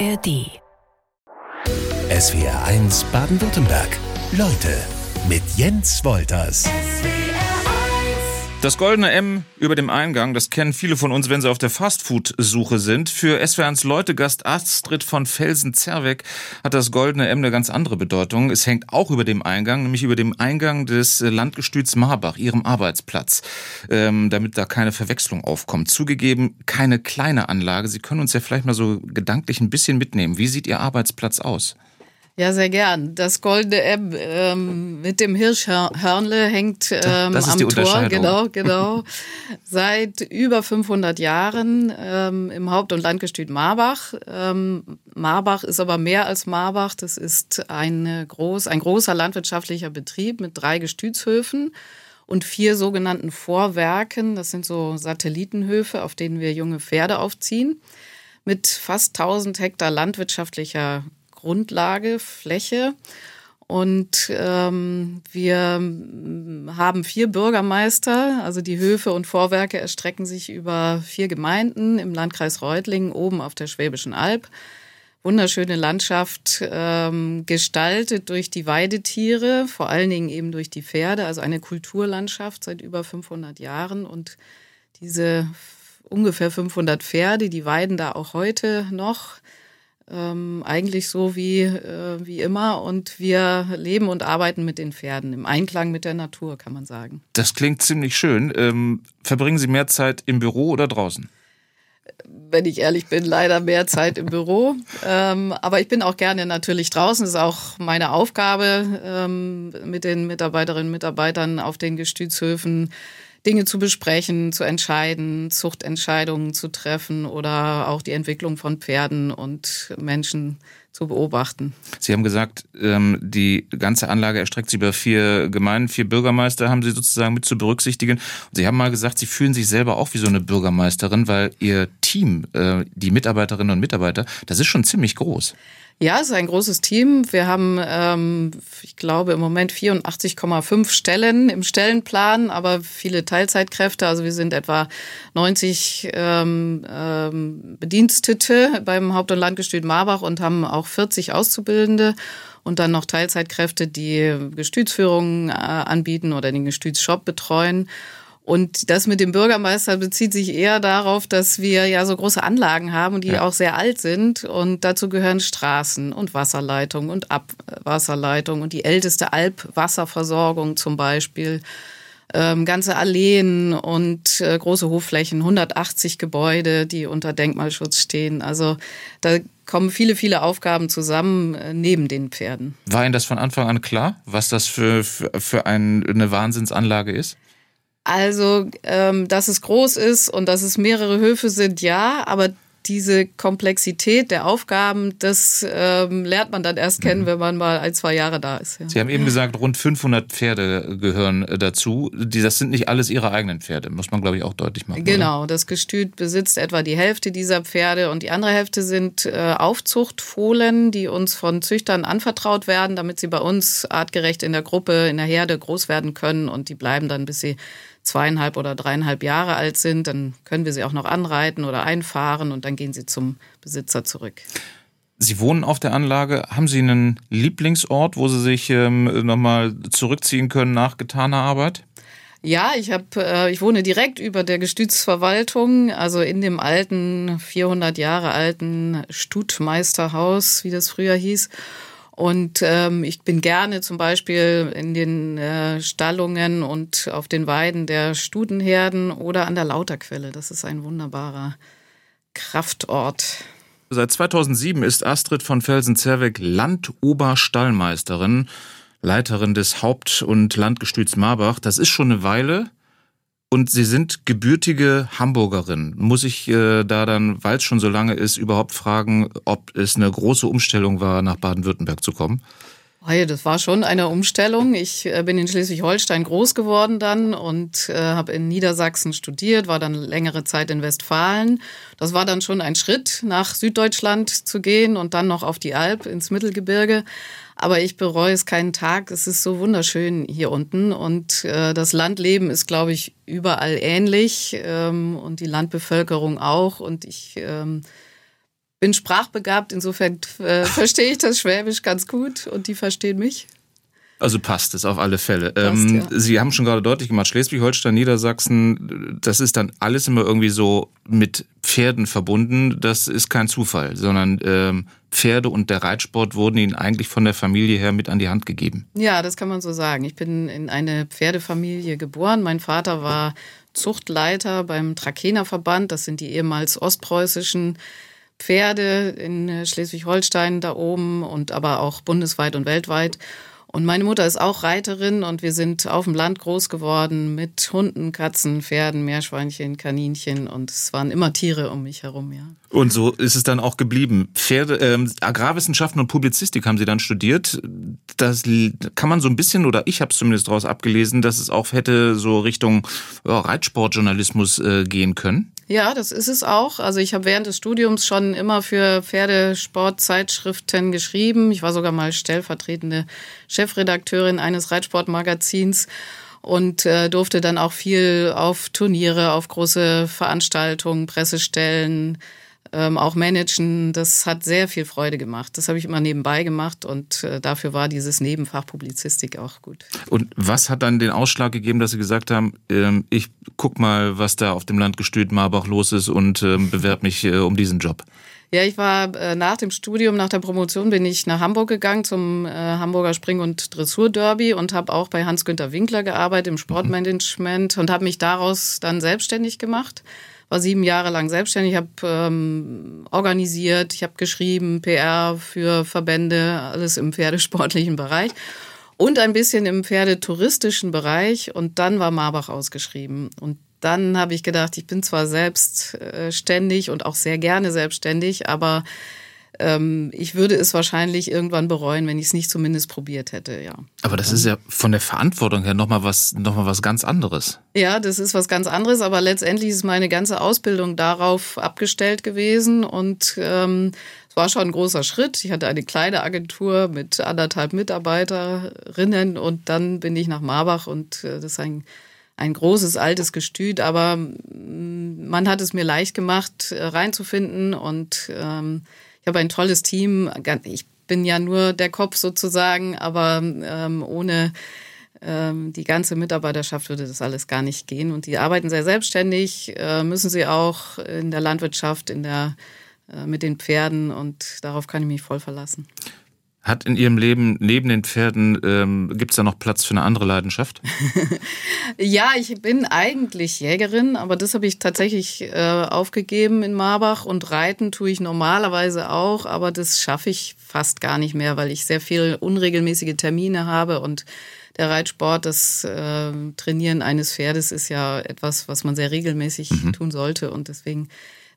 ARD. SWR 1 Baden-Württemberg. Leute mit Jens Wolters. Das goldene M über dem Eingang, das kennen viele von uns, wenn sie auf der Fastfood-Suche sind. Für SWR1 Leute-Gast Astrid von Felsen-Zerweck hat das goldene M eine ganz andere Bedeutung. Es hängt auch über dem Eingang, nämlich über dem Eingang des Landgestüts Marbach, ihrem Arbeitsplatz, ähm, damit da keine Verwechslung aufkommt. Zugegeben, keine kleine Anlage. Sie können uns ja vielleicht mal so gedanklich ein bisschen mitnehmen. Wie sieht Ihr Arbeitsplatz aus? Ja, sehr gern. Das goldene M ähm, mit dem Hirschhörnle hängt ähm, das ist am die Tor, genau, genau. Seit über 500 Jahren ähm, im Haupt- und Landgestüt Marbach. Ähm, Marbach ist aber mehr als Marbach. Das ist eine groß, ein großer landwirtschaftlicher Betrieb mit drei Gestütshöfen und vier sogenannten Vorwerken. Das sind so Satellitenhöfe, auf denen wir junge Pferde aufziehen. Mit fast 1000 Hektar landwirtschaftlicher Grundlage, Fläche. Und ähm, wir haben vier Bürgermeister, also die Höfe und Vorwerke erstrecken sich über vier Gemeinden im Landkreis Reutlingen oben auf der Schwäbischen Alb. Wunderschöne Landschaft, ähm, gestaltet durch die Weidetiere, vor allen Dingen eben durch die Pferde, also eine Kulturlandschaft seit über 500 Jahren. Und diese ungefähr 500 Pferde, die weiden da auch heute noch ähm, eigentlich so wie, äh, wie immer. Und wir leben und arbeiten mit den Pferden im Einklang mit der Natur, kann man sagen. Das klingt ziemlich schön. Ähm, verbringen Sie mehr Zeit im Büro oder draußen? Wenn ich ehrlich bin, leider mehr Zeit im Büro. Ähm, aber ich bin auch gerne natürlich draußen. Das ist auch meine Aufgabe, ähm, mit den Mitarbeiterinnen und Mitarbeitern auf den Gestütshöfen Dinge zu besprechen, zu entscheiden, Zuchtentscheidungen zu treffen oder auch die Entwicklung von Pferden und Menschen zu beobachten. Sie haben gesagt, ähm, die ganze Anlage erstreckt sich über vier Gemeinden, vier Bürgermeister haben Sie sozusagen mit zu berücksichtigen. Sie haben mal gesagt, Sie fühlen sich selber auch wie so eine Bürgermeisterin, weil Ihr Team, äh, die Mitarbeiterinnen und Mitarbeiter, das ist schon ziemlich groß. Ja, es ist ein großes Team. Wir haben, ähm, ich glaube, im Moment 84,5 Stellen im Stellenplan, aber viele Teilzeitkräfte. Also wir sind etwa 90 ähm, ähm, Bedienstete beim Haupt- und Landgestüt Marbach und haben auch 40 Auszubildende und dann noch Teilzeitkräfte, die Gestütsführungen äh, anbieten oder den Gestütsshop betreuen. Und das mit dem Bürgermeister bezieht sich eher darauf, dass wir ja so große Anlagen haben, die Ja. auch sehr alt sind. Und dazu gehören Straßen und Wasserleitungen und Abwasserleitungen und die älteste Albwasserversorgung zum Beispiel. Ähm, ganze Alleen und äh, große Hofflächen, 180 Gebäude, die unter Denkmalschutz stehen. Also da kommen viele, viele Aufgaben zusammen äh, neben den Pferden. War Ihnen das von Anfang an klar, was das für, für, für ein, eine Wahnsinnsanlage ist? Also, ähm, dass es groß ist und dass es mehrere Höfe sind, ja, aber diese Komplexität der Aufgaben, das ähm, lernt man dann erst kennen, wenn man mal ein, zwei Jahre da ist. Ja. Sie haben eben gesagt, rund 500 Pferde gehören äh, dazu. Das sind nicht alles Ihre eigenen Pferde, muss man, glaube ich, auch deutlich machen. oder? Genau, das Gestüt besitzt etwa die Hälfte dieser Pferde und die andere Hälfte sind äh, Aufzuchtfohlen, die uns von Züchtern anvertraut werden, damit sie bei uns artgerecht in der Gruppe, in der Herde groß werden können und die bleiben dann, bis sie zweieinhalb oder dreieinhalb Jahre alt sind. Dann können wir sie auch noch anreiten oder einfahren und dann gehen sie zum Besitzer zurück. Sie wohnen auf der Anlage. Haben Sie einen Lieblingsort, wo Sie sich ähm, nochmal zurückziehen können nach getaner Arbeit? Ja, ich habe, äh, ich wohne direkt über der Gestütsverwaltung, also in dem alten, 400 Jahre alten Stutmeisterhaus, wie das früher hieß. Und ähm, ich bin gerne zum Beispiel in den äh, Stallungen und auf den Weiden der Stutenherden oder an der Lauterquelle. Das ist ein wunderbarer Kraftort. Seit 2007 ist Astrid von Felsen-Zerweck Landoberstallmeisterin, Leiterin des Haupt- und Landgestüts Marbach. Das ist schon eine Weile. Und Sie sind gebürtige Hamburgerin. Muss ich äh, da dann, weil es schon so lange ist, überhaupt fragen, ob es eine große Umstellung war, nach Baden-Württemberg zu kommen? Das war schon eine Umstellung. Ich äh, bin in Schleswig-Holstein groß geworden dann und äh, habe in Niedersachsen studiert, war dann längere Zeit in Westfalen. Das war dann schon ein Schritt, nach Süddeutschland zu gehen und dann noch auf die Alp ins Mittelgebirge. Aber ich bereue es keinen Tag. Es ist so wunderschön hier unten und äh, das Landleben ist, glaube ich, überall ähnlich ähm, und die Landbevölkerung auch. Und ich ähm, bin sprachbegabt, insofern äh, verstehe ich das Schwäbisch ganz gut und die verstehen mich. Also passt es auf alle Fälle. Passt, ähm, ja. Sie haben schon gerade deutlich gemacht, Schleswig-Holstein, Niedersachsen, das ist dann alles immer irgendwie so mit Pferden verbunden. Das ist kein Zufall, sondern ähm, Pferde und der Reitsport wurden Ihnen eigentlich von der Familie her mit an die Hand gegeben. Ja, das kann man so sagen. Ich bin in eine Pferdefamilie geboren. Mein Vater war Zuchtleiter beim Trakener Verband. Das sind die ehemals ostpreußischen Pferde in Schleswig-Holstein da oben und aber auch bundesweit und weltweit. Und meine Mutter ist auch Reiterin und wir sind auf dem Land groß geworden mit Hunden, Katzen, Pferden, Meerschweinchen, Kaninchen und es waren immer Tiere um mich herum, ja. Und so ist es dann auch geblieben. Pferde, ähm, Agrarwissenschaften und Publizistik haben Sie dann studiert. Das kann man so ein bisschen, oder ich habe es zumindest daraus abgelesen, dass es auch hätte so Richtung ja, Reitsportjournalismus äh, gehen können. Ja, das ist es auch. Also ich habe während des Studiums schon immer für Pferdesportzeitschriften geschrieben. Ich war sogar mal stellvertretende Chefredakteurin eines Reitsportmagazins und äh, durfte dann auch viel auf Turniere, auf große Veranstaltungen, Pressestellen, ähm, auch managen. Das hat sehr viel Freude gemacht. Das habe ich immer nebenbei gemacht und äh, dafür war dieses Nebenfach Publizistik auch gut. Und was hat dann den Ausschlag gegeben, dass Sie gesagt haben, ähm, ich guck mal, was da auf dem Landgestüt Marbach los ist und ähm, bewerb mich äh, um diesen Job? Ja, ich war äh, nach dem Studium, nach der Promotion bin ich nach Hamburg gegangen zum äh, Hamburger Spring- und Dressur-Derby und habe auch bei Hans-Günther Winkler gearbeitet im Sportmanagement mhm. und habe mich daraus dann selbstständig gemacht war sieben Jahre lang selbstständig, habe ähm, organisiert, ich habe geschrieben, PR für Verbände, alles im pferdesportlichen Bereich und ein bisschen im pferdetouristischen Bereich. Und dann war Marbach ausgeschrieben. Und dann habe ich gedacht, ich bin zwar selbstständig und auch sehr gerne selbstständig, aber ähm, ich würde es wahrscheinlich irgendwann bereuen, wenn ich es nicht zumindest probiert hätte, ja. Aber das ist ja von der Verantwortung her nochmal was, noch was ganz anderes. Ja, das ist was ganz anderes, aber letztendlich ist meine ganze Ausbildung darauf abgestellt gewesen und ähm, es war schon ein großer Schritt. Ich hatte eine kleine Agentur mit anderthalb Mitarbeiterinnen und dann bin ich nach Marbach und äh, das ist ein ein großes altes Gestüt, aber mm, man hat es mir leicht gemacht, äh, reinzufinden und ähm, ich habe ein tolles Team. Ich bin ja nur der Kopf sozusagen, aber ähm, ohne ähm, die ganze Mitarbeiterschaft würde das alles gar nicht gehen. Und die arbeiten sehr selbstständig, äh, müssen sie auch in der Landwirtschaft, in der, äh, mit den Pferden und darauf kann ich mich voll verlassen. Hat in Ihrem Leben neben den Pferden, ähm, gibt es da noch Platz für eine andere Leidenschaft? ja, ich bin eigentlich Jägerin, aber das habe ich tatsächlich äh, aufgegeben in Marbach und Reiten tue ich normalerweise auch, aber das schaffe ich fast gar nicht mehr, weil ich sehr viel unregelmäßige Termine habe und der Reitsport, das äh, Trainieren eines Pferdes ist ja etwas, was man sehr regelmäßig mhm. tun sollte und deswegen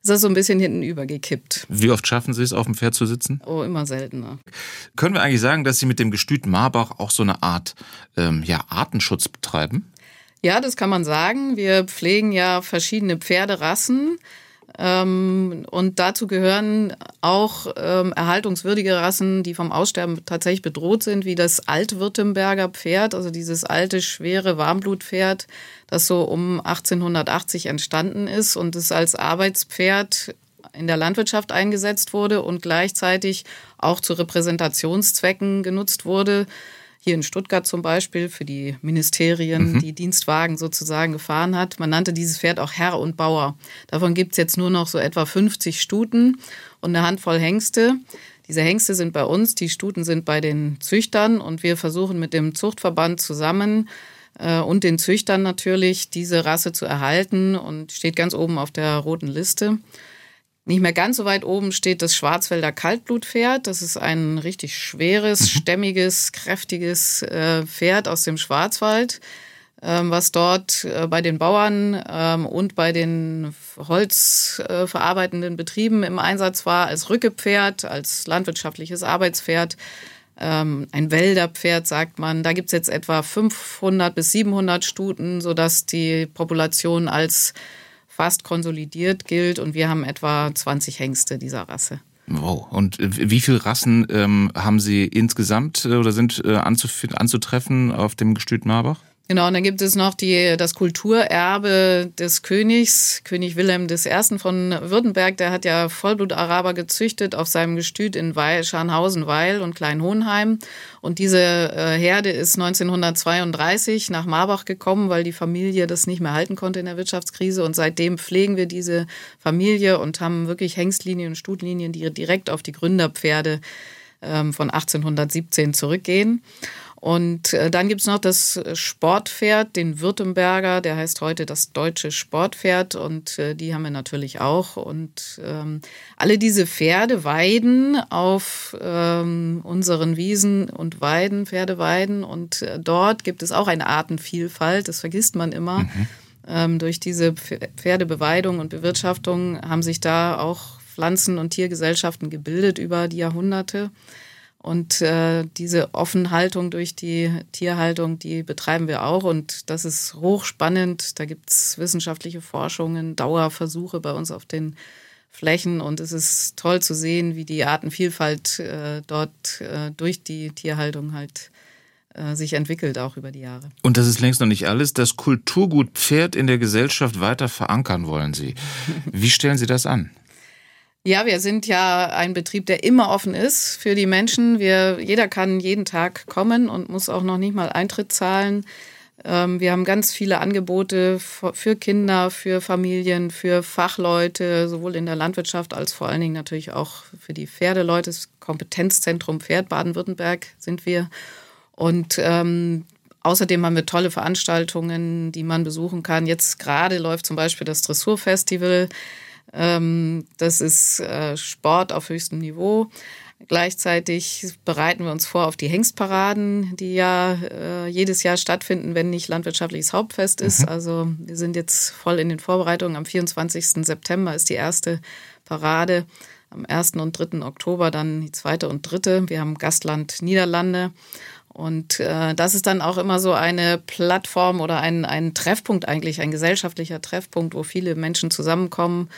ist das so ein bisschen hinten übergekippt. Wie oft schaffen Sie es, auf dem Pferd zu sitzen? Oh, immer seltener. Können wir eigentlich sagen, dass Sie mit dem Gestüt Marbach auch so eine Art ähm, ja, Artenschutz betreiben? Ja, das kann man sagen. Wir pflegen ja verschiedene Pferderassen. Ähm, und dazu gehören auch ähm, erhaltungswürdige Rassen, die vom Aussterben tatsächlich bedroht sind, wie das Altwürttemberger Pferd, also dieses alte, schwere Warmblutpferd, das so um 1880 entstanden ist und es als Arbeitspferd in der Landwirtschaft eingesetzt wurde und gleichzeitig auch zu Repräsentationszwecken genutzt wurde hier in Stuttgart zum Beispiel für die Ministerien mhm. die Dienstwagen sozusagen gefahren hat. Man nannte dieses Pferd auch Herr und Bauer. Davon gibt es jetzt nur noch so etwa 50 Stuten und eine Handvoll Hengste. Diese Hengste sind bei uns, die Stuten sind bei den Züchtern und wir versuchen mit dem Zuchtverband zusammen äh, und den Züchtern natürlich diese Rasse zu erhalten und steht ganz oben auf der roten Liste. Nicht mehr ganz so weit oben steht das Schwarzwälder Kaltblutpferd. Das ist ein richtig schweres, mhm. stämmiges, kräftiges äh, Pferd aus dem Schwarzwald, ähm, was dort äh, bei den Bauern ähm, und bei den holzverarbeitenden Betrieben im Einsatz war, als Rückepferd, als landwirtschaftliches Arbeitspferd. Ähm, ein Wälderpferd, sagt man. Da gibt's jetzt etwa 500 bis 700 Stuten, sodass die Population als fast konsolidiert gilt und wir haben etwa 20 Hengste dieser Rasse. Wow. Und wie viele Rassen ähm, haben Sie insgesamt äh, oder sind äh, anzutreffen auf dem Gestüt Marbach? Genau, und dann gibt es noch die, das Kulturerbe des Königs, König Wilhelm I. von Württemberg. Der hat ja Vollblut-Araber gezüchtet auf seinem Gestüt in Weil, Scharnhausen-Weil und Kleinhohenheim. Und diese äh, Herde ist 1932 nach Marbach gekommen, weil die Familie das nicht mehr halten konnte in der Wirtschaftskrise. Und seitdem pflegen wir diese Familie und haben wirklich Hengstlinien und Stutlinien, die direkt auf die Gründerpferde ähm, von 1817 zurückgehen. Und äh, dann gibt's noch das Sportpferd, den Württemberger, der heißt heute das deutsche Sportpferd und äh, die haben wir natürlich auch. Und ähm, alle diese Pferde weiden auf ähm, unseren Wiesen und Weiden, Pferdeweiden. Und äh, dort gibt es auch eine Artenvielfalt, das vergisst man immer. Mhm. Ähm, durch diese Pferdebeweidung und Bewirtschaftung haben sich da auch Pflanzen- und Tiergesellschaften gebildet über die Jahrhunderte. Und äh, diese Offenhaltung durch die Tierhaltung, die betreiben wir auch. Und das ist hochspannend. Da gibt's wissenschaftliche Forschungen, Dauerversuche bei uns auf den Flächen. Und es ist toll zu sehen, wie die Artenvielfalt äh, dort äh, durch die Tierhaltung halt äh, sich entwickelt, auch über die Jahre. Und das ist längst noch nicht alles. Das Kulturgut Pferd in der Gesellschaft weiter verankern wollen Sie. Wie stellen Sie das an? Ja, wir sind ja ein Betrieb, der immer offen ist für die Menschen. Wir, jeder kann jeden Tag kommen und muss auch noch nicht mal Eintritt zahlen. Ähm, wir haben ganz viele Angebote für Kinder, für Familien, für Fachleute, sowohl in der Landwirtschaft als vor allen Dingen natürlich auch für die Pferdeleute. Das Kompetenzzentrum Pferd Baden-Württemberg sind wir. Und ähm, Außerdem haben wir tolle Veranstaltungen, die man besuchen kann. Jetzt gerade läuft zum Beispiel das Dressurfestival. Ähm, das ist äh, Sport auf höchstem Niveau. Gleichzeitig bereiten wir uns vor auf die Hengstparaden, die ja äh, jedes Jahr stattfinden, wenn nicht landwirtschaftliches Hauptfest ist. Mhm. Also wir sind jetzt voll in den Vorbereitungen. Am 24. September ist die erste Parade. Am 1. und 3. Oktober dann die zweite und dritte. Wir haben Gastland Niederlande. Und äh, das ist dann auch immer so eine Plattform oder ein, ein Treffpunkt eigentlich, ein gesellschaftlicher Treffpunkt, wo viele Menschen zusammenkommen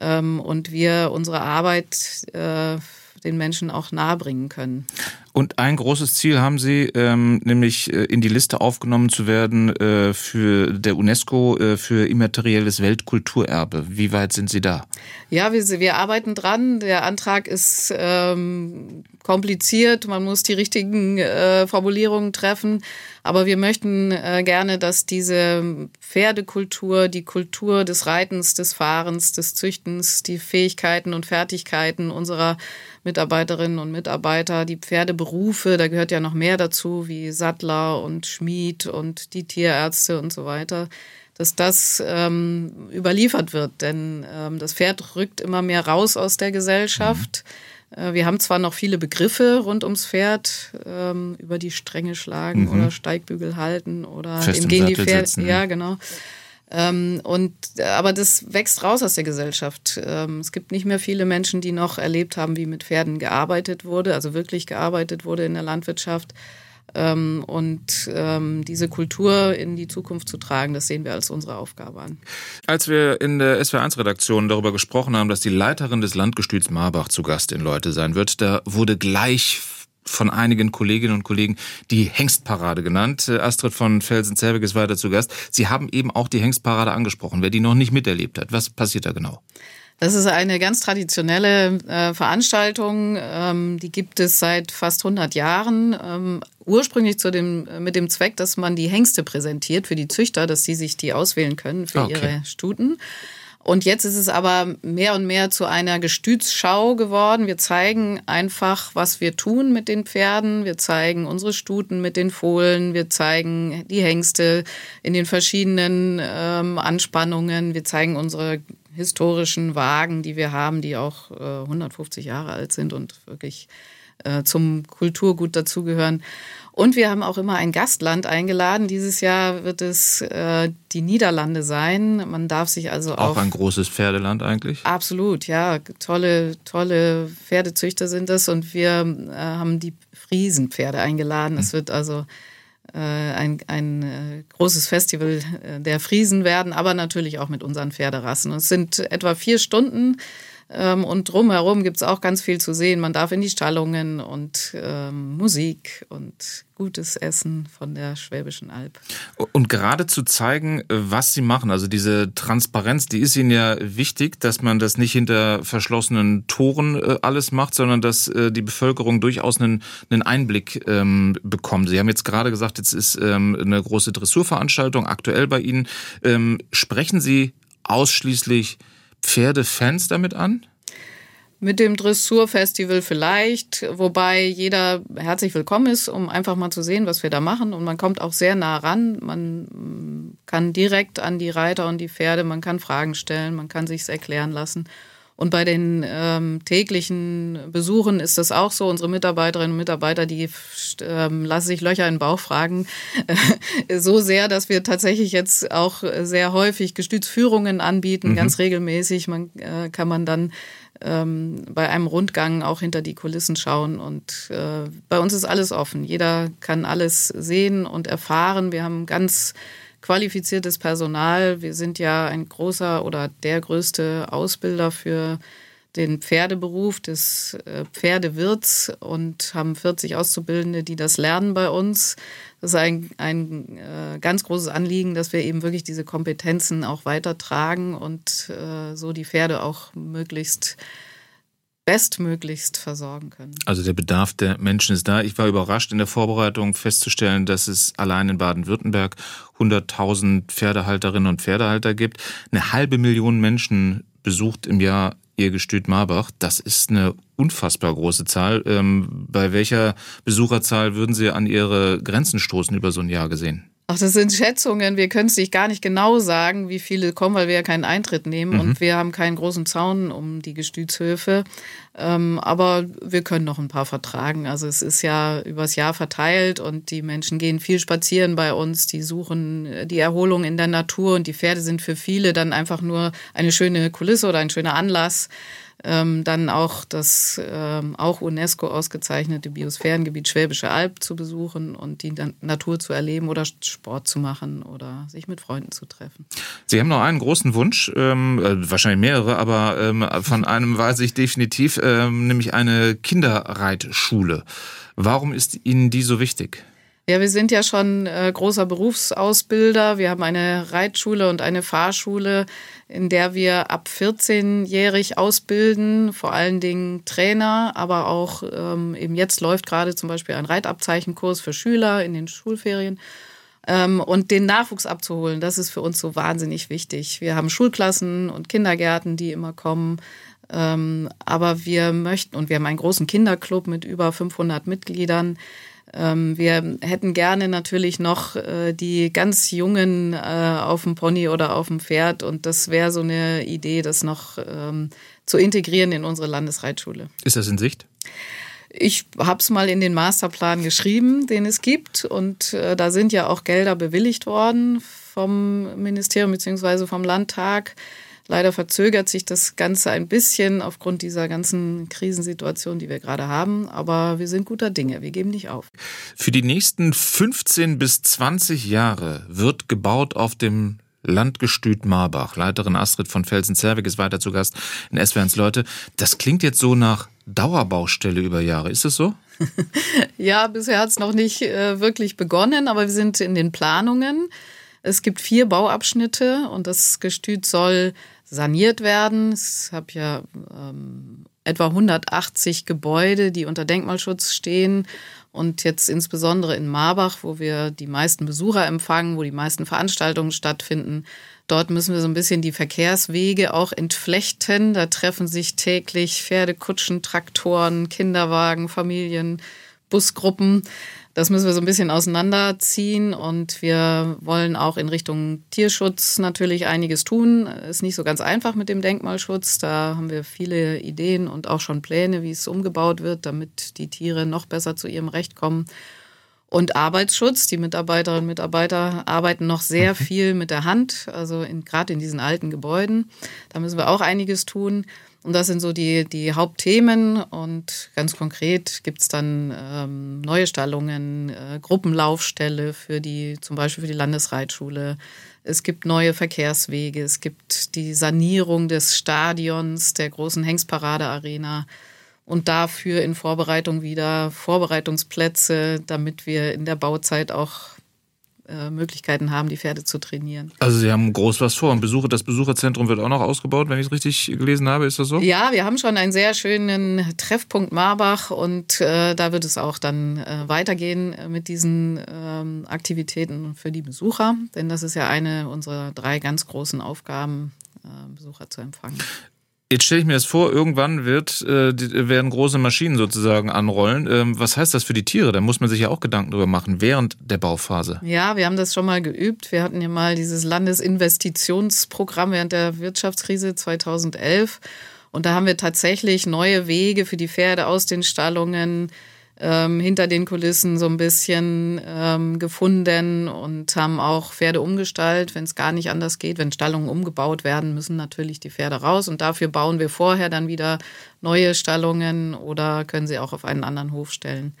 ähm, und wir unsere Arbeit äh, den Menschen auch nahebringen können. Und ein großes Ziel haben Sie, ähm, nämlich äh, in die Liste aufgenommen zu werden äh, für der UNESCO äh, für immaterielles Weltkulturerbe. Wie weit sind Sie da? Ja, wir, wir arbeiten dran. Der Antrag ist ähm, kompliziert. Man muss die richtigen äh, Formulierungen treffen. Aber wir möchten äh, gerne, dass diese Pferdekultur, die Kultur des Reitens, des Fahrens, des Züchtens, die Fähigkeiten und Fertigkeiten unserer Mitarbeiterinnen und Mitarbeiter, die Pferdeberufe, da gehört ja noch mehr dazu, wie Sattler und Schmied und die Tierärzte und so weiter, dass das ähm, überliefert wird. Denn ähm, das Pferd rückt immer mehr raus aus der Gesellschaft. Mhm äh, wir haben zwar noch viele Begriffe rund ums Pferd, ähm, über die Stränge schlagen mhm. oder Steigbügel halten oder Fest im gehen die Pferde. Ja, genau. Ähm, und aber das wächst raus aus der Gesellschaft. Ähm, es gibt nicht mehr viele Menschen, die noch erlebt haben, wie mit Pferden gearbeitet wurde, also wirklich gearbeitet wurde in der Landwirtschaft. Ähm, und ähm, diese Kultur in die Zukunft zu tragen, das sehen wir als unsere Aufgabe an. Als wir in der SW1-Redaktion darüber gesprochen haben, dass die Leiterin des Landgestüts Marbach zu Gast in Leute sein wird, da wurde gleich von einigen Kolleginnen und Kollegen die Hengstparade genannt. Äh, Astrid von Felsen-Zerbeck ist weiter zu Gast. Sie haben eben auch die Hengstparade angesprochen. Wer die noch nicht miterlebt hat, was passiert da genau? Das ist eine ganz traditionelle äh, Veranstaltung. Ähm, die gibt es seit fast 100 Jahren. Ähm, ursprünglich zu dem, mit dem Zweck, dass man die Hengste präsentiert für die Züchter, dass sie sich die auswählen können für okay. ihre Stuten. Und jetzt ist es aber mehr und mehr zu einer Gestütsschau geworden. Wir zeigen einfach, was wir tun mit den Pferden. Wir zeigen unsere Stuten mit den Fohlen. Wir zeigen die Hengste in den verschiedenen ähm, Anspannungen. Wir zeigen unsere historischen Wagen, die wir haben, die auch äh, 150 Jahre alt sind und wirklich äh, zum Kulturgut dazugehören. Und wir haben auch immer ein Gastland eingeladen. Dieses Jahr wird es äh, die Niederlande sein. Man darf sich also auch. Auch ein großes Pferdeland eigentlich? Absolut, ja. Tolle, tolle Pferdezüchter sind das. Und wir äh, haben die Friesenpferde eingeladen. Es hm. wird also äh, ein, ein äh, großes Festival äh, der Friesen werden, aber natürlich auch mit unseren Pferderassen. Und es sind etwa vier Stunden und drumherum gibt es auch ganz viel zu sehen. Man darf in die Stallungen und ähm, Musik und gutes Essen von der Schwäbischen Alb. Und gerade zu zeigen, äh, was sie machen, also diese Transparenz, die ist Ihnen ja wichtig, dass man das nicht hinter verschlossenen Toren äh, alles macht, sondern dass äh, die Bevölkerung durchaus einen, einen Einblick ähm, bekommt. Sie haben jetzt gerade gesagt, jetzt ist ähm, eine große Dressurveranstaltung aktuell bei Ihnen. Ähm, sprechen Sie ausschließlich Pferdefans damit an? Mit dem Dressurfestival vielleicht, wobei jeder herzlich willkommen ist, um einfach mal zu sehen, was wir da machen. Und man kommt auch sehr nah ran. Man kann direkt an die Reiter und die Pferde, man kann Fragen stellen, man kann sich's erklären lassen. Und bei den ähm, täglichen Besuchen ist das auch so. Unsere Mitarbeiterinnen und Mitarbeiter, die ähm, lassen sich Löcher in den Bauch fragen. so sehr, dass wir tatsächlich jetzt auch sehr häufig Gestützführungen anbieten, mhm. ganz regelmäßig. Man äh, kann man dann ähm, bei einem Rundgang auch hinter die Kulissen schauen. Und äh, bei uns ist alles offen. Jeder kann alles sehen und erfahren. Wir haben ganz qualifiziertes Personal. Wir sind ja ein großer oder der größte Ausbilder für den Pferdeberuf des äh, Pferdewirts und haben 40 Auszubildende, die das lernen bei uns. Das ist ein, ein äh, ganz großes Anliegen, dass wir eben wirklich diese Kompetenzen auch weitertragen und äh, so die Pferde auch möglichst bestmöglichst versorgen können. Also der Bedarf der Menschen ist da. Ich war überrascht in der Vorbereitung festzustellen, dass es allein in Baden-Württemberg 100.000 Pferdehalterinnen und Pferdehalter gibt. Eine halbe Million Menschen besucht im Jahr ihr Gestüt Marbach. Das ist eine unfassbar große Zahl. Ähm, bei welcher Besucherzahl würden Sie an Ihre Grenzen stoßen über so ein Jahr gesehen? Ach, das sind Schätzungen. Wir können es nicht gar nicht genau sagen, wie viele kommen, weil wir ja keinen Eintritt nehmen mhm. und wir haben keinen großen Zaun um die Gestütshöfe. Ähm, aber wir können noch ein paar vertragen. Also es ist ja übers Jahr verteilt und die Menschen gehen viel spazieren bei uns. Die suchen die Erholung in der Natur und die Pferde sind für viele dann einfach nur eine schöne Kulisse oder ein schöner Anlass ähm, dann auch das ähm, auch UNESCO ausgezeichnete Biosphärengebiet Schwäbische Alb zu besuchen und die Natur zu erleben oder Sport zu machen oder sich mit Freunden zu treffen. Sie haben noch einen großen Wunsch, ähm, äh, wahrscheinlich mehrere, aber ähm, von einem weiß ich definitiv, ähm, nämlich eine Kinderreitschule. Warum ist Ihnen die so wichtig? Ja, wir sind ja schon äh, großer Berufsausbilder. Wir haben eine Reitschule und eine Fahrschule, in der wir ab 14-jährig ausbilden, vor allen Dingen Trainer, aber auch ähm, eben jetzt läuft gerade zum Beispiel ein Reitabzeichenkurs für Schüler in den Schulferien. Ähm, und den Nachwuchs abzuholen, das ist für uns so wahnsinnig wichtig. Wir haben Schulklassen und Kindergärten, die immer kommen. Ähm, aber wir möchten, und wir haben einen großen Kinderclub mit über 500 Mitgliedern, wir hätten gerne natürlich noch äh, die ganz Jungen äh, auf dem Pony oder auf dem Pferd und das wäre so eine Idee, das noch ähm, zu integrieren in unsere Landesreitschule. Ist das in Sicht? Ich habe es mal in den Masterplan geschrieben, den es gibt und äh, da sind ja auch Gelder bewilligt worden vom Ministerium bzw. vom Landtag. Leider verzögert sich das Ganze ein bisschen aufgrund dieser ganzen Krisensituation, die wir gerade haben. Aber wir sind guter Dinge. Wir geben nicht auf. Für die nächsten 15 bis 20 Jahre wird gebaut auf dem Landgestüt Marbach. Leiterin Astrid von Felsen-Zerwig ist weiter zu Gast in SWRs Leute. Das klingt jetzt so nach Dauerbaustelle über Jahre. Ist es so? ja, bisher hat es noch nicht äh, wirklich begonnen, aber wir sind in den Planungen. Es gibt vier Bauabschnitte und das Gestüt soll saniert werden. Ich habe ja ähm, etwa 180 Gebäude, die unter Denkmalschutz stehen. Und jetzt insbesondere in Marbach, wo wir die meisten Besucher empfangen, wo die meisten Veranstaltungen stattfinden, dort müssen wir so ein bisschen die Verkehrswege auch entflechten. Da treffen sich täglich Pferde, Kutschen, Traktoren, Kinderwagen, Familien, Busgruppen. Das müssen wir so ein bisschen auseinanderziehen und wir wollen auch in Richtung Tierschutz natürlich einiges tun. Ist nicht so ganz einfach mit dem Denkmalschutz. Da haben wir viele Ideen und auch schon Pläne, wie es umgebaut wird, damit die Tiere noch besser zu ihrem Recht kommen. Und Arbeitsschutz. Die Mitarbeiterinnen und Mitarbeiter arbeiten noch sehr mhm. viel mit der Hand, also gerade in diesen alten Gebäuden. Da müssen wir auch einiges tun. Und das sind so die, die Hauptthemen. Und ganz konkret gibt es dann ähm, neue Stallungen, äh, Gruppenlaufstelle für die, zum Beispiel für die Landesreitschule. Es gibt neue Verkehrswege. Es gibt die Sanierung des Stadions, der großen Hengstparade-Arena. Und dafür in Vorbereitung wieder Vorbereitungsplätze, damit wir in der Bauzeit auch äh, Möglichkeiten haben, die Pferde zu trainieren. Also Sie haben groß was vor. Und Besucher, das Besucherzentrum wird auch noch ausgebaut, wenn ich es richtig gelesen habe. Ist das so? Ja, wir haben schon einen sehr schönen Treffpunkt Marbach und äh, da wird es auch dann äh, weitergehen mit diesen ähm, Aktivitäten für die Besucher. Denn das ist ja eine unserer drei ganz großen Aufgaben, äh, Besucher zu empfangen. Jetzt stelle ich mir das vor, irgendwann wird, äh, werden große Maschinen sozusagen anrollen. Ähm, was heißt das für die Tiere? Da muss man sich ja auch Gedanken drüber machen, während der Bauphase. Ja, wir haben das schon mal geübt. Wir hatten ja mal dieses Landesinvestitionsprogramm während der Wirtschaftskrise 2011. Und da haben wir tatsächlich neue Wege für die Pferde aus den Stallungen ähm, hinter den Kulissen so ein bisschen ähm, gefunden und haben auch Pferde umgestaltet, wenn es gar nicht anders geht. Wenn Stallungen umgebaut werden, müssen natürlich die Pferde raus und dafür bauen wir vorher dann wieder neue Stallungen oder können sie auch auf einen anderen Hof stellen.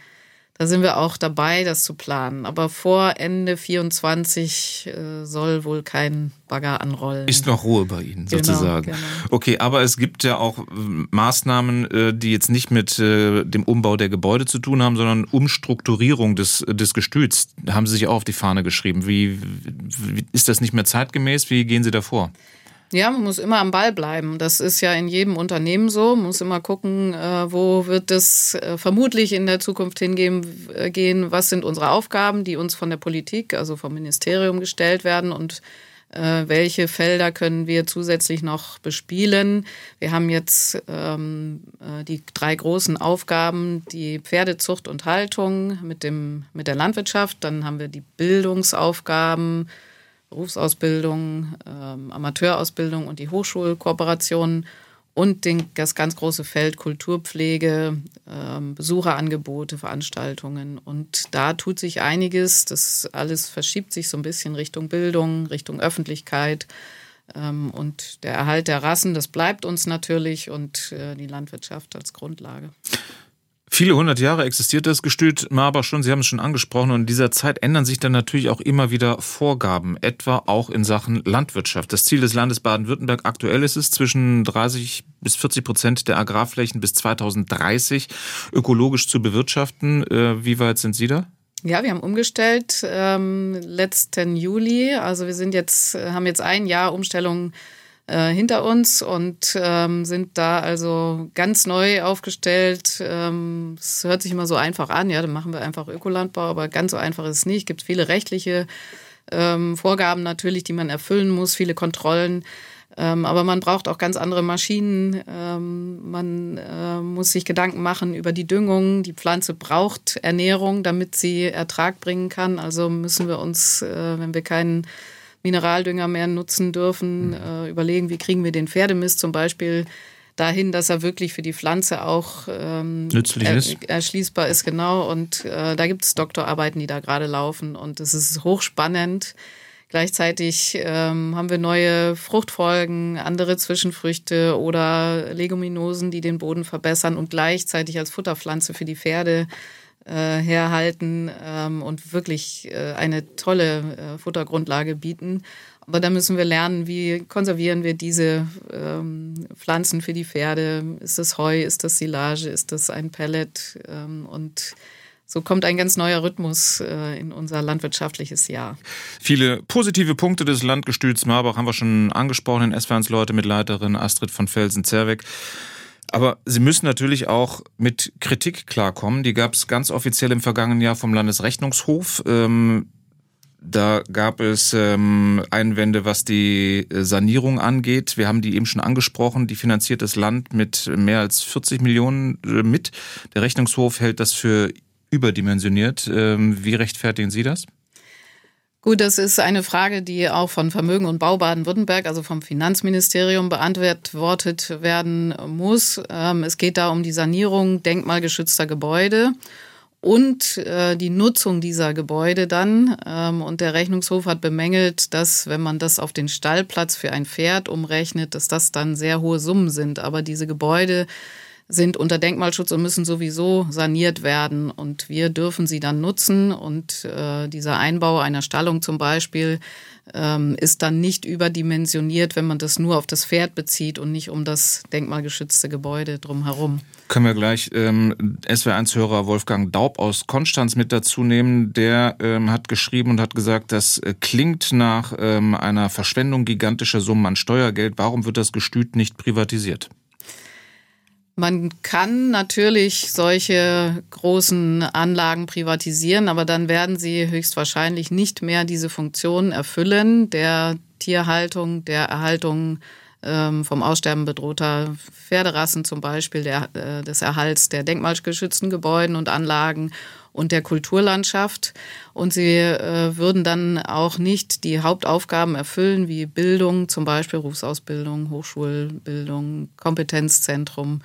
Da sind wir auch dabei, das zu planen. Aber vor Ende 24 äh, soll wohl kein Bagger anrollen. Ist noch Ruhe bei Ihnen genau, sozusagen. Genau. Okay, aber es gibt ja auch äh, Maßnahmen, äh, die jetzt nicht mit äh, dem Umbau der Gebäude zu tun haben, sondern Umstrukturierung des, des Gestüts. Da haben Sie sich auch auf die Fahne geschrieben. Wie, wie ist das nicht mehr zeitgemäß? Wie gehen Sie da vor? Ja, man muss immer am Ball bleiben. Das ist ja in jedem Unternehmen so. Man muss immer gucken, äh, wo wird es äh, vermutlich in der Zukunft hingehen, äh, gehen, was sind unsere Aufgaben, die uns von der Politik, also vom Ministerium gestellt werden und welche Felder können wir zusätzlich noch bespielen. Wir haben jetzt ähm, die drei großen Aufgaben, die Pferdezucht und Haltung mit, dem, mit der Landwirtschaft. Dann haben wir die Bildungsaufgaben, Berufsausbildung, ähm, Amateurausbildung und die Hochschulkooperationen und den, das ganz große Feld Kulturpflege, ähm, Besucherangebote, Veranstaltungen. Und da tut sich einiges. Das alles verschiebt sich so ein bisschen Richtung Bildung, Richtung Öffentlichkeit. Ähm, und der Erhalt der Rassen, das bleibt uns natürlich und äh, die Landwirtschaft als Grundlage. Viele hundert Jahre existiert das Gestüt Marbach schon, Sie haben es schon angesprochen, und in dieser Zeit ändern sich dann natürlich auch immer wieder Vorgaben, etwa auch in Sachen Landwirtschaft. Das Ziel des Landes Baden-Württemberg aktuell ist es, zwischen 30 bis 40 Prozent der Agrarflächen bis 2030 ökologisch zu bewirtschaften. Äh, wie weit sind Sie da? Ja, wir haben umgestellt ähm, letzten Juli. Also wir sind jetzt, haben jetzt ein Jahr Umstellung äh, hinter uns und ähm, sind da also ganz neu aufgestellt. Ähm, es hört sich immer so einfach an, ja, dann machen wir einfach Ökolandbau, aber ganz so einfach ist es nicht. Es gibt viele rechtliche ähm, Vorgaben natürlich, die man erfüllen muss, viele Kontrollen. Ähm, aber man braucht auch ganz andere Maschinen. Ähm, man äh, muss sich Gedanken machen über die Düngung. Die Pflanze braucht Ernährung, damit sie Ertrag bringen kann. Also müssen wir uns, äh, wenn wir keinen Mineraldünger mehr nutzen dürfen, mhm. äh, überlegen, wie kriegen wir den Pferdemist zum Beispiel dahin, dass er wirklich für die Pflanze auch ähm, nützlich er, ist. erschließbar ist, genau. Und äh, da gibt es Doktorarbeiten, die da gerade laufen und es ist hochspannend. Gleichzeitig ähm, haben wir neue Fruchtfolgen, andere Zwischenfrüchte oder Leguminosen, die den Boden verbessern und gleichzeitig als Futterpflanze für die Pferde äh, herhalten ähm, und wirklich äh, eine tolle äh, Futtergrundlage bieten. Aber da müssen wir lernen, wie konservieren wir diese ähm, Pflanzen für die Pferde. Ist das Heu, ist das Silage, ist das ein Pellet? Ähm, und so kommt ein ganz neuer Rhythmus äh, in unser landwirtschaftliches Jahr. Viele positive Punkte des Landgestüts Marbach haben wir schon angesprochen in S-Ferns Leute mit Leiterin Astrid von Felsen-Zerweck. Aber Sie müssen natürlich auch mit Kritik klarkommen. Die gab es ganz offiziell im vergangenen Jahr vom Landesrechnungshof. Ähm, da gab es ähm, Einwände, was die Sanierung angeht. Wir haben die eben schon angesprochen. Die finanziert das Land mit mehr als 40 Millionen äh, mit. Der Rechnungshof hält das für überdimensioniert. Ähm, wie rechtfertigen Sie das? Gut, das ist eine Frage, die auch von Vermögen und Bau Baden-Württemberg, also vom Finanzministerium, beantwortet werden muss. Ähm, es geht da um die Sanierung denkmalgeschützter Gebäude. und äh, die Nutzung dieser Gebäude dann. Ähm, und der Rechnungshof hat bemängelt, dass wenn man das auf den Stallplatz für ein Pferd umrechnet, dass das dann sehr hohe Summen sind. Aber diese Gebäude sind unter Denkmalschutz und müssen sowieso saniert werden. Und wir dürfen sie dann nutzen. Und äh, dieser Einbau einer Stallung zum Beispiel ähm, ist dann nicht überdimensioniert, wenn man das nur auf das Pferd bezieht und nicht um das denkmalgeschützte Gebäude drumherum. Können wir gleich ähm, SW1-Hörer Wolfgang Daub aus Konstanz mit dazu nehmen. Der ähm, hat geschrieben und hat gesagt, das äh, klingt nach ähm, einer Verschwendung gigantischer Summen an Steuergeld. Warum wird das Gestüt nicht privatisiert? Man kann natürlich solche großen Anlagen privatisieren, aber dann werden sie höchstwahrscheinlich nicht mehr diese Funktion erfüllen der Tierhaltung, der Erhaltung ähm, vom Aussterben bedrohter Pferderassen zum Beispiel, der, äh, des Erhalts der denkmalgeschützten Gebäuden und Anlagen und der Kulturlandschaft. Und sie äh, würden dann auch nicht die Hauptaufgaben erfüllen, wie Bildung, zum Beispiel Berufsausbildung, Hochschulbildung, Kompetenzzentrum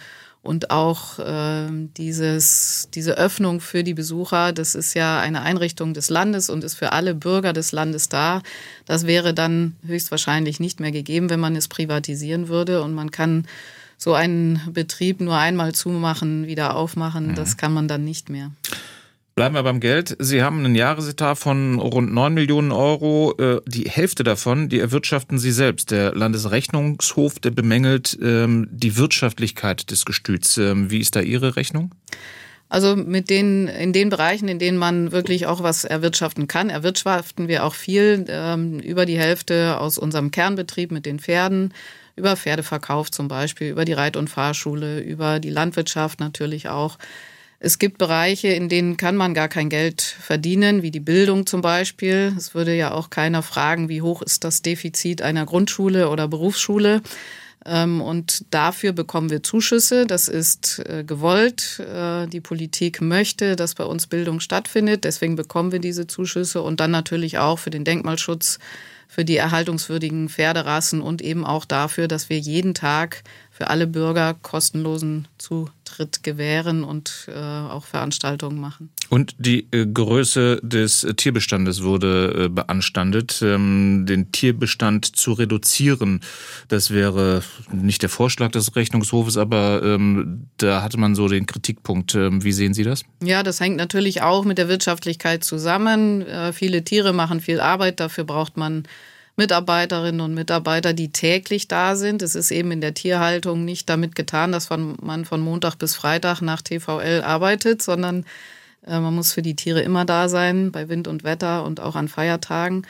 und auch äh, dieses, diese Öffnung für die Besucher, das ist ja eine Einrichtung des Landes und ist für alle Bürger des Landes da. Das wäre dann höchstwahrscheinlich nicht mehr gegeben, wenn man es privatisieren würde. Und man kann so einen Betrieb nur einmal zumachen, wieder aufmachen. Mhm. Das kann man dann nicht mehr. Bleiben wir beim Geld. Sie haben einen Jahresetat von rund 9 Millionen Euro. Äh, die Hälfte davon, die erwirtschaften Sie selbst. Der Landesrechnungshof, der bemängelt ähm, die Wirtschaftlichkeit des Gestüts. Ähm, wie ist da Ihre Rechnung? Also mit den, in den Bereichen, in denen man wirklich auch was erwirtschaften kann, erwirtschaften wir auch viel. Ähm, über die Hälfte aus unserem Kernbetrieb mit den Pferden, über Pferdeverkauf zum Beispiel, über die Reit- und Fahrschule, über die Landwirtschaft natürlich auch. Es gibt Bereiche, in denen kann man gar kein Geld verdienen, wie die Bildung zum Beispiel. Es würde ja auch keiner fragen, wie hoch ist das Defizit einer Grundschule oder Berufsschule. Ähm, und dafür bekommen wir Zuschüsse. Das ist äh, gewollt. Äh, die Politik möchte, dass bei uns Bildung stattfindet. Deswegen bekommen wir diese Zuschüsse und dann natürlich auch für den Denkmalschutz, für die erhaltungswürdigen Pferderassen und eben auch dafür, dass wir jeden Tag für alle Bürger kostenlosen Zutritt gewähren und äh, auch Veranstaltungen machen. Und die äh, Größe des Tierbestandes wurde äh, beanstandet. Ähm, den Tierbestand zu reduzieren, das wäre nicht der Vorschlag des Rechnungshofes, aber ähm, da hatte man so den Kritikpunkt. Ähm, wie sehen Sie das? Ja, das hängt natürlich auch mit der Wirtschaftlichkeit zusammen. Äh, viele Tiere machen viel Arbeit, dafür braucht man Mitarbeiterinnen und Mitarbeiter, die täglich da sind. Es ist eben in der Tierhaltung nicht damit getan, dass man von Montag bis Freitag nach TVL arbeitet, sondern äh, man muss für die Tiere immer da sein, bei Wind und Wetter und auch an Feiertagen.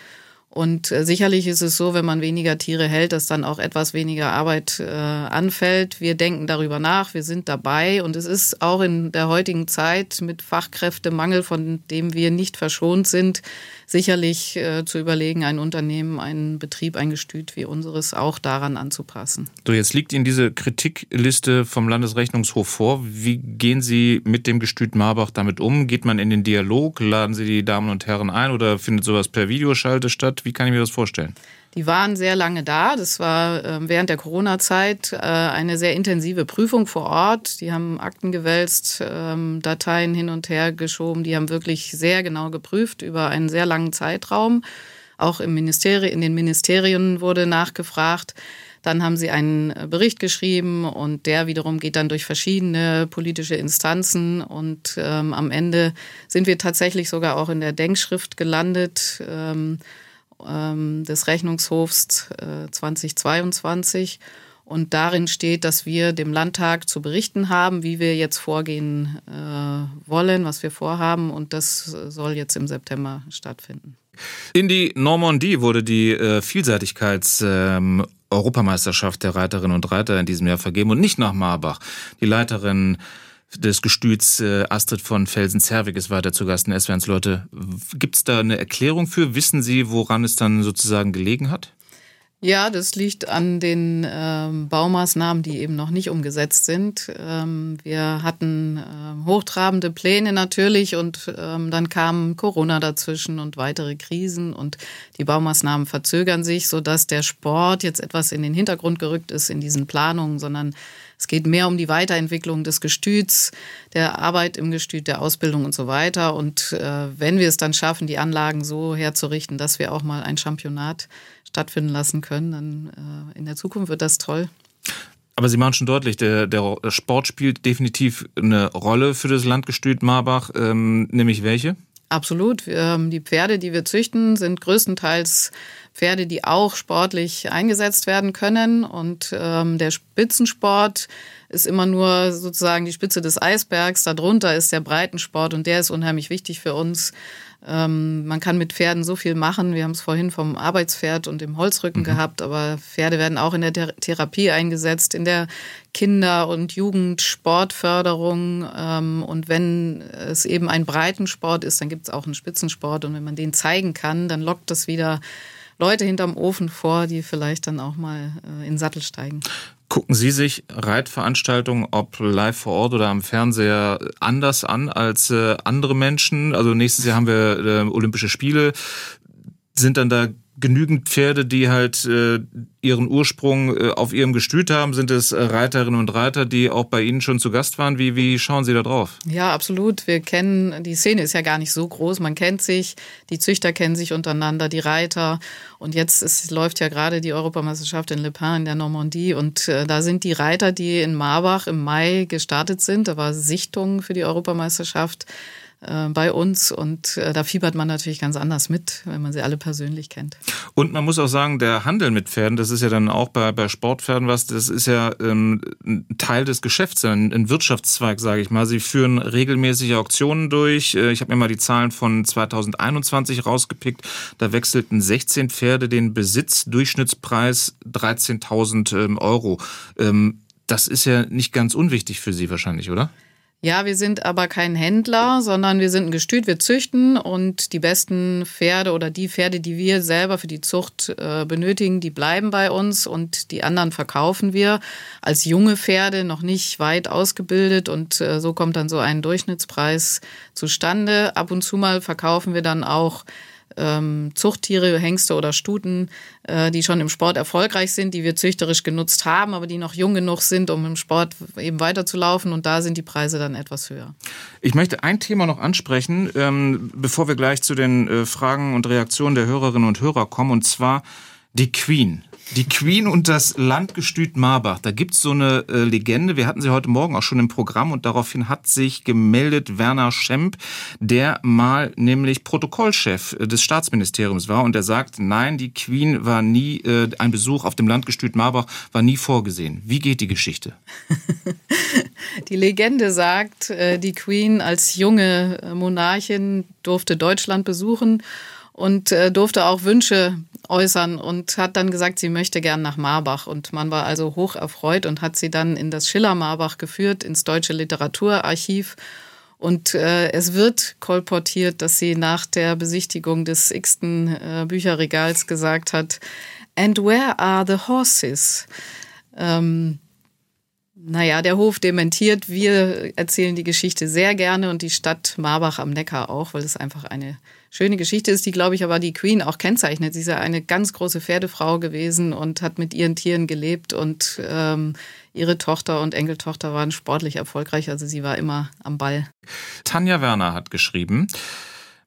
Und äh, sicherlich ist es so, wenn man weniger Tiere hält, dass dann auch etwas weniger Arbeit äh, anfällt. Wir denken darüber nach, wir sind dabei und es ist auch in der heutigen Zeit mit Fachkräftemangel, von dem wir nicht verschont sind, sicherlich äh, zu überlegen, ein Unternehmen, einen Betrieb, ein Gestüt wie unseres auch daran anzupassen. So, jetzt liegt Ihnen diese Kritikliste vom Landesrechnungshof vor. Wie gehen Sie mit dem Gestüt Marbach damit um? Geht man in den Dialog? Laden Sie die Damen und Herren ein oder findet sowas per Videoschalte statt? Wie kann ich mir das vorstellen? Die waren sehr lange da. Das war äh, während der Corona-Zeit äh, eine sehr intensive Prüfung vor Ort. Die haben Akten gewälzt, ähm, Dateien hin und her geschoben. Die haben wirklich sehr genau geprüft über einen sehr langen Zeitraum. Auch im Ministerium, in den Ministerien wurde nachgefragt. Dann haben sie einen äh, Bericht geschrieben und der wiederum geht dann durch verschiedene politische Instanzen und ähm, am Ende sind wir tatsächlich sogar auch in der Denkschrift gelandet. Ähm, ähm, des Rechnungshofs äh, 2022. Und darin steht, dass wir dem Landtag zu berichten haben, wie wir jetzt vorgehen äh, wollen, was wir vorhaben. Und das soll jetzt im September stattfinden. In die Normandie wurde die äh, Vielseitigkeits ähm, Europameisterschaft der Reiterinnen und Reiter in diesem Jahr vergeben und nicht nach Marbach. Die Leiterin des Gestüts äh, Astrid von Felsen-Zerwig ist weiter zu Gast in SWRs Leute. Gibt es da eine Erklärung für? Wissen Sie, woran es dann sozusagen gelegen hat? Ja, das liegt an den ähm, Baumaßnahmen, die eben noch nicht umgesetzt sind. Ähm, wir hatten äh, hochtrabende Pläne natürlich und ähm, dann kam Corona dazwischen und weitere Krisen und die Baumaßnahmen verzögern sich, sodass der Sport jetzt etwas in den Hintergrund gerückt ist in diesen Planungen, sondern Es geht mehr um die Weiterentwicklung des Gestüts, der Arbeit im Gestüt, der Ausbildung und so weiter. Und äh, wenn wir es dann schaffen, die Anlagen so herzurichten, dass wir auch mal ein Championat stattfinden lassen können, dann äh, in der Zukunft wird das toll. Aber Sie machen schon deutlich, der, der Sport spielt definitiv eine Rolle für das Landgestüt Marbach, ähm, nämlich welche? Absolut. Ähm, die Pferde, die wir züchten, sind größtenteils Pferde, die auch sportlich eingesetzt werden können. Und ähm, der Spitzensport ist immer nur sozusagen die Spitze des Eisbergs. Darunter ist der Breitensport und der ist unheimlich wichtig für uns. Ähm, man kann mit Pferden so viel machen. Wir haben es vorhin vom Arbeitspferd und dem Holzrücken mhm. gehabt, aber Pferde werden auch in der Ther Therapie eingesetzt, in der Kinder- und Jugendsportförderung. Ähm, und wenn es eben ein Breitensport ist, dann gibt es auch einen Spitzensport. Und wenn man den zeigen kann, dann lockt das wieder Leute hinterm Ofen vor, die vielleicht dann auch mal äh, in den Sattel steigen. Gucken Sie sich Reitveranstaltungen, ob live vor Ort oder am Fernseher, anders an als äh, andere Menschen? Also nächstes Jahr haben wir äh, Olympische Spiele. Sind dann da genügend Pferde, die halt äh, ihren Ursprung äh, auf ihrem Gestüt haben? Sind es äh, Reiterinnen und Reiter, die auch bei Ihnen schon zu Gast waren? Wie, wie schauen Sie da drauf? Ja, absolut. Wir kennen, die Szene ist ja gar nicht so groß. Man kennt sich, die Züchter kennen sich untereinander, die Reiter. Und jetzt ist, läuft ja gerade die Europameisterschaft in Le Pen in der Normandie. Und äh, da sind die Reiter, die in Marbach im Mai gestartet sind. Da war Sichtung für die Europameisterschaft bei uns und äh, da fiebert man natürlich ganz anders mit, wenn man sie alle persönlich kennt. Und man muss auch sagen, der Handel mit Pferden, das ist ja dann auch bei, bei Sportpferden was, das ist ja ähm, ein Teil des Geschäfts, ein, ein Wirtschaftszweig, sage ich mal. Sie führen regelmäßige Auktionen durch. Äh, ich habe mir mal die Zahlen von 2021 rausgepickt. Da wechselten 16 Pferde den Besitz, Durchschnittspreis 13.000 ähm, Euro. Ähm, das ist ja nicht ganz unwichtig für Sie wahrscheinlich, oder? Ja, wir sind aber kein Händler, sondern wir sind ein Gestüt, wir züchten und die besten Pferde oder die Pferde, die wir selber für die Zucht äh, benötigen, die bleiben bei uns und die anderen verkaufen wir als junge Pferde, noch nicht weit ausgebildet und äh, so kommt dann so ein Durchschnittspreis zustande. Ab und zu mal verkaufen wir dann auch ähm, Zuchttiere, Hengste oder Stuten, äh, die schon im Sport erfolgreich sind, die wir züchterisch genutzt haben, aber die noch jung genug sind, um im Sport eben weiterzulaufen. Und da sind die Preise dann etwas höher. Ich möchte ein Thema noch ansprechen, ähm, bevor wir gleich zu den äh, Fragen und Reaktionen der Hörerinnen und Hörer kommen, und zwar die Queen. Die Queen und das Landgestüt Marbach. Da gibt's so eine äh, Legende. Wir hatten sie heute Morgen auch schon im Programm und daraufhin hat sich gemeldet Werner Schemp, der mal nämlich Protokollchef äh, des Staatsministeriums war und der sagt, nein, die Queen war nie, äh, ein Besuch auf dem Landgestüt Marbach war nie vorgesehen. Wie geht die Geschichte? die Legende sagt, äh, die Queen als junge äh, Monarchin durfte Deutschland besuchen und äh, durfte auch Wünsche äußern und hat dann gesagt, sie möchte gern nach Marbach. Und man war also hoch erfreut und hat sie dann in das Schiller Marbach geführt, ins Deutsche Literaturarchiv. Und äh, es wird kolportiert, dass sie nach der Besichtigung des x-ten äh, Bücherregals gesagt hat, And where are the horses? Ähm, naja, der Hof dementiert. Wir erzählen die Geschichte sehr gerne und die Stadt Marbach am Neckar auch, weil es einfach eine schöne Geschichte ist, die, glaube ich, aber die Queen auch kennzeichnet. Sie ist ja eine ganz große Pferdefrau gewesen und hat mit ihren Tieren gelebt und ähm, ihre Tochter und Enkeltochter waren sportlich erfolgreich. Also sie war immer am Ball. Tanja Werner hat geschrieben,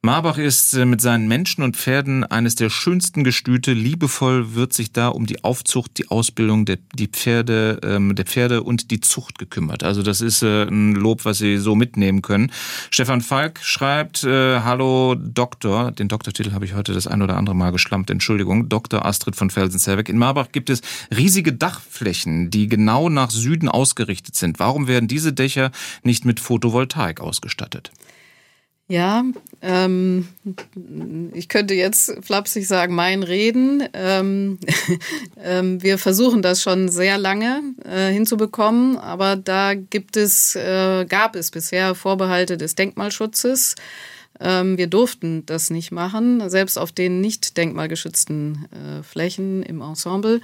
Marbach ist äh, mit seinen Menschen und Pferden eines der schönsten Gestüte. Liebevoll wird sich da um die Aufzucht, die Ausbildung der, die Pferde, ähm, der Pferde und die Zucht gekümmert. Also das ist äh, ein Lob, was Sie so mitnehmen können. Stefan Falk schreibt, äh, Hallo Doktor, den Doktortitel habe ich heute das ein oder andere Mal geschlampt, Entschuldigung, Dr. Astrid von Felsen-Zerbeck. In Marbach gibt es riesige Dachflächen, die genau nach Süden ausgerichtet sind. Warum werden diese Dächer nicht mit Photovoltaik ausgestattet? Ja, ähm, ich könnte jetzt flapsig sagen, mein Reden. Ähm, ähm, wir versuchen das schon sehr lange äh, hinzubekommen, aber da gibt es, äh, gab es bisher Vorbehalte des Denkmalschutzes. Ähm, wir durften das nicht machen, selbst auf den nicht denkmalgeschützten äh, Flächen im Ensemble.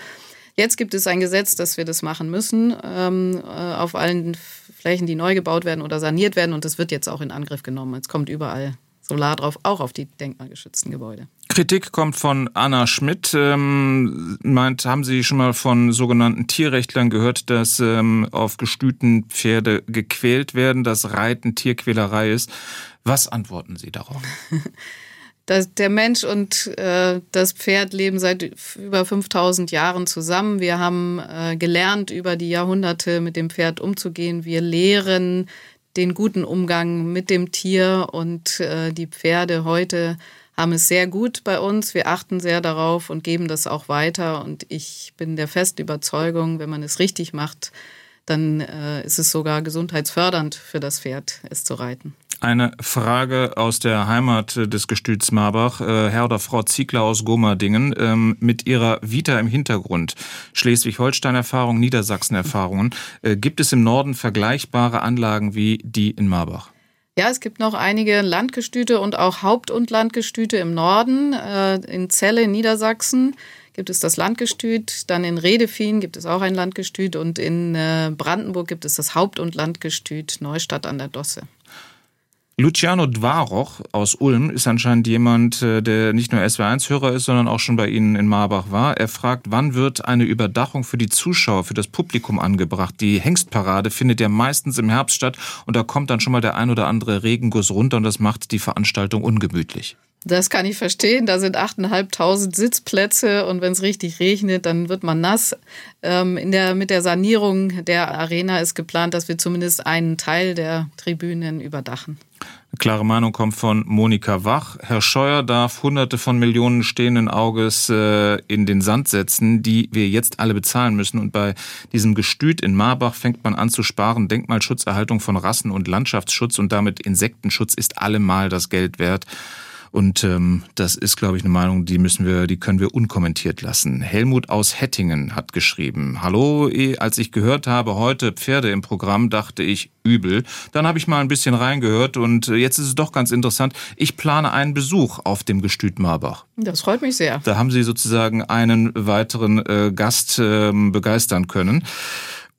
Jetzt gibt es ein Gesetz, dass wir das machen müssen ähm, äh, auf allen Flächen, die neu gebaut werden oder saniert werden. Und das wird jetzt auch in Angriff genommen. Jetzt kommt überall Solar drauf, auch auf die denkmalgeschützten Gebäude. Kritik kommt von Anna Schmidt. Ähm, meint, haben Sie schon mal von sogenannten Tierrechtlern gehört, dass ähm, auf Gestüten Pferde gequält werden, dass Reiten Tierquälerei ist? Was antworten Sie darauf? Das, der Mensch und äh, das Pferd leben seit über 5000 Jahren zusammen. Wir haben äh, gelernt, über die Jahrhunderte mit dem Pferd umzugehen. Wir lehren den guten Umgang mit dem Tier und äh, die Pferde heute haben es sehr gut bei uns. Wir achten sehr darauf und geben das auch weiter. Und ich bin der festen Überzeugung, wenn man es richtig macht, dann äh, ist es sogar gesundheitsfördernd für das Pferd, es zu reiten. Eine Frage aus der Heimat des Gestüts Marbach. Äh, Herr oder Frau Ziegler aus Gomerdingen, ähm, mit Ihrer Vita im Hintergrund, Schleswig-Holstein-Erfahrung, Niedersachsen-Erfahrungen, äh, gibt es im Norden vergleichbare Anlagen wie die in Marbach? Ja, es gibt noch einige Landgestüte und auch Haupt- und Landgestüte im Norden. Äh, in Celle in Niedersachsen gibt es das Landgestüt. Dann in Redefien gibt es auch ein Landgestüt. Und in Brandenburg gibt es das Haupt- und Landgestüt Neustadt an der Dosse. Luciano Dwaroch aus Ulm ist anscheinend jemand, äh, der nicht nur SW1-Hörer ist, sondern auch schon bei Ihnen in Marbach war. Er fragt, wann wird eine Überdachung für die Zuschauer, für das Publikum angebracht? Die Hengstparade findet ja meistens im Herbst statt und da kommt dann schon mal der ein oder andere Regenguss runter und das macht die Veranstaltung ungemütlich. Das kann ich verstehen. Da sind 8.500 Sitzplätze und wenn es richtig regnet, dann wird man nass. Ähm, in der, mit der Sanierung der Arena ist geplant, dass wir zumindest einen Teil der Tribünen überdachen. Eine klare Meinung kommt von Monika Wach. Herr Scheuer darf Hunderte von Millionen stehenden Auges äh, in den Sand setzen, die wir jetzt alle bezahlen müssen. Und bei diesem Gestüt in Marbach fängt man an zu sparen. Denkmalschutzerhaltung von Rassen- und Landschaftsschutz und damit Insektenschutz ist allemal das Geld wert. Und ähm, das ist, glaube ich, eine Meinung, die müssen wir, die können wir unkommentiert lassen. Helmut aus Hettingen hat geschrieben: Hallo, eh, als ich gehört habe, heute Pferde im Programm, dachte ich übel. Dann habe ich mal ein bisschen reingehört und äh, jetzt ist es doch ganz interessant. Ich plane einen Besuch auf dem Gestüt Marbach. Das freut mich sehr. Da haben Sie sozusagen einen weiteren äh, Gast äh, begeistern können.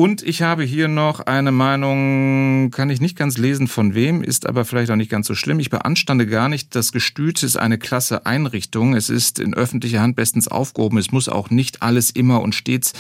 Und ich habe hier noch eine Meinung, kann ich nicht ganz lesen von wem, ist aber vielleicht auch nicht ganz so schlimm. Ich beanstande gar nicht, das Gestüt ist eine klasse Einrichtung. Es ist in öffentlicher Hand bestens aufgehoben. Es muss auch nicht alles immer und stets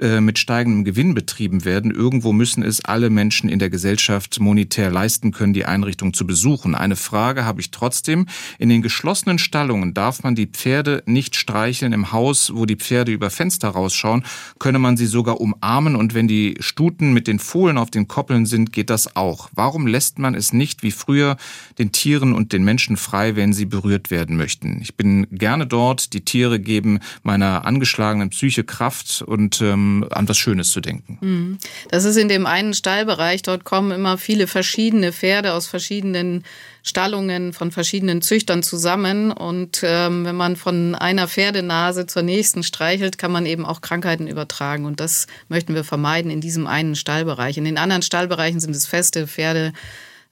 äh, mit steigendem Gewinn betrieben werden. Irgendwo müssen es alle Menschen in der Gesellschaft monetär leisten können, die Einrichtung zu besuchen. Eine Frage habe ich trotzdem. In den geschlossenen Stallungen darf man die Pferde nicht streicheln. Im Haus, wo die Pferde über Fenster rausschauen, könne man sie sogar umarmen. Und wenn die Stuten mit den Fohlen auf den Koppeln sind, geht das auch. Warum lässt man es nicht wie früher den Tieren und den Menschen frei, wenn sie berührt werden möchten? Ich bin gerne dort. Die Tiere geben meiner angeschlagenen Psyche Kraft und ähm, an was Schönes zu denken. Mhm. Das ist in dem einen Stallbereich. Dort kommen immer viele verschiedene Pferde aus verschiedenen Stallungen von verschiedenen Züchtern zusammen. Und ähm, wenn man von einer Pferdenase zur nächsten streichelt, kann man eben auch Krankheiten übertragen. Und das möchten wir vermeiden in diesem einen Stallbereich. In den anderen Stallbereichen sind es feste Pferde.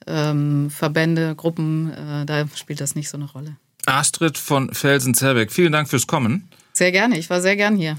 Ähm, Verbände, Gruppen, äh, da spielt das nicht so eine Rolle. Astrid von Felsen-Zerbeck, vielen Dank fürs Kommen. Sehr gerne, ich war sehr gern hier.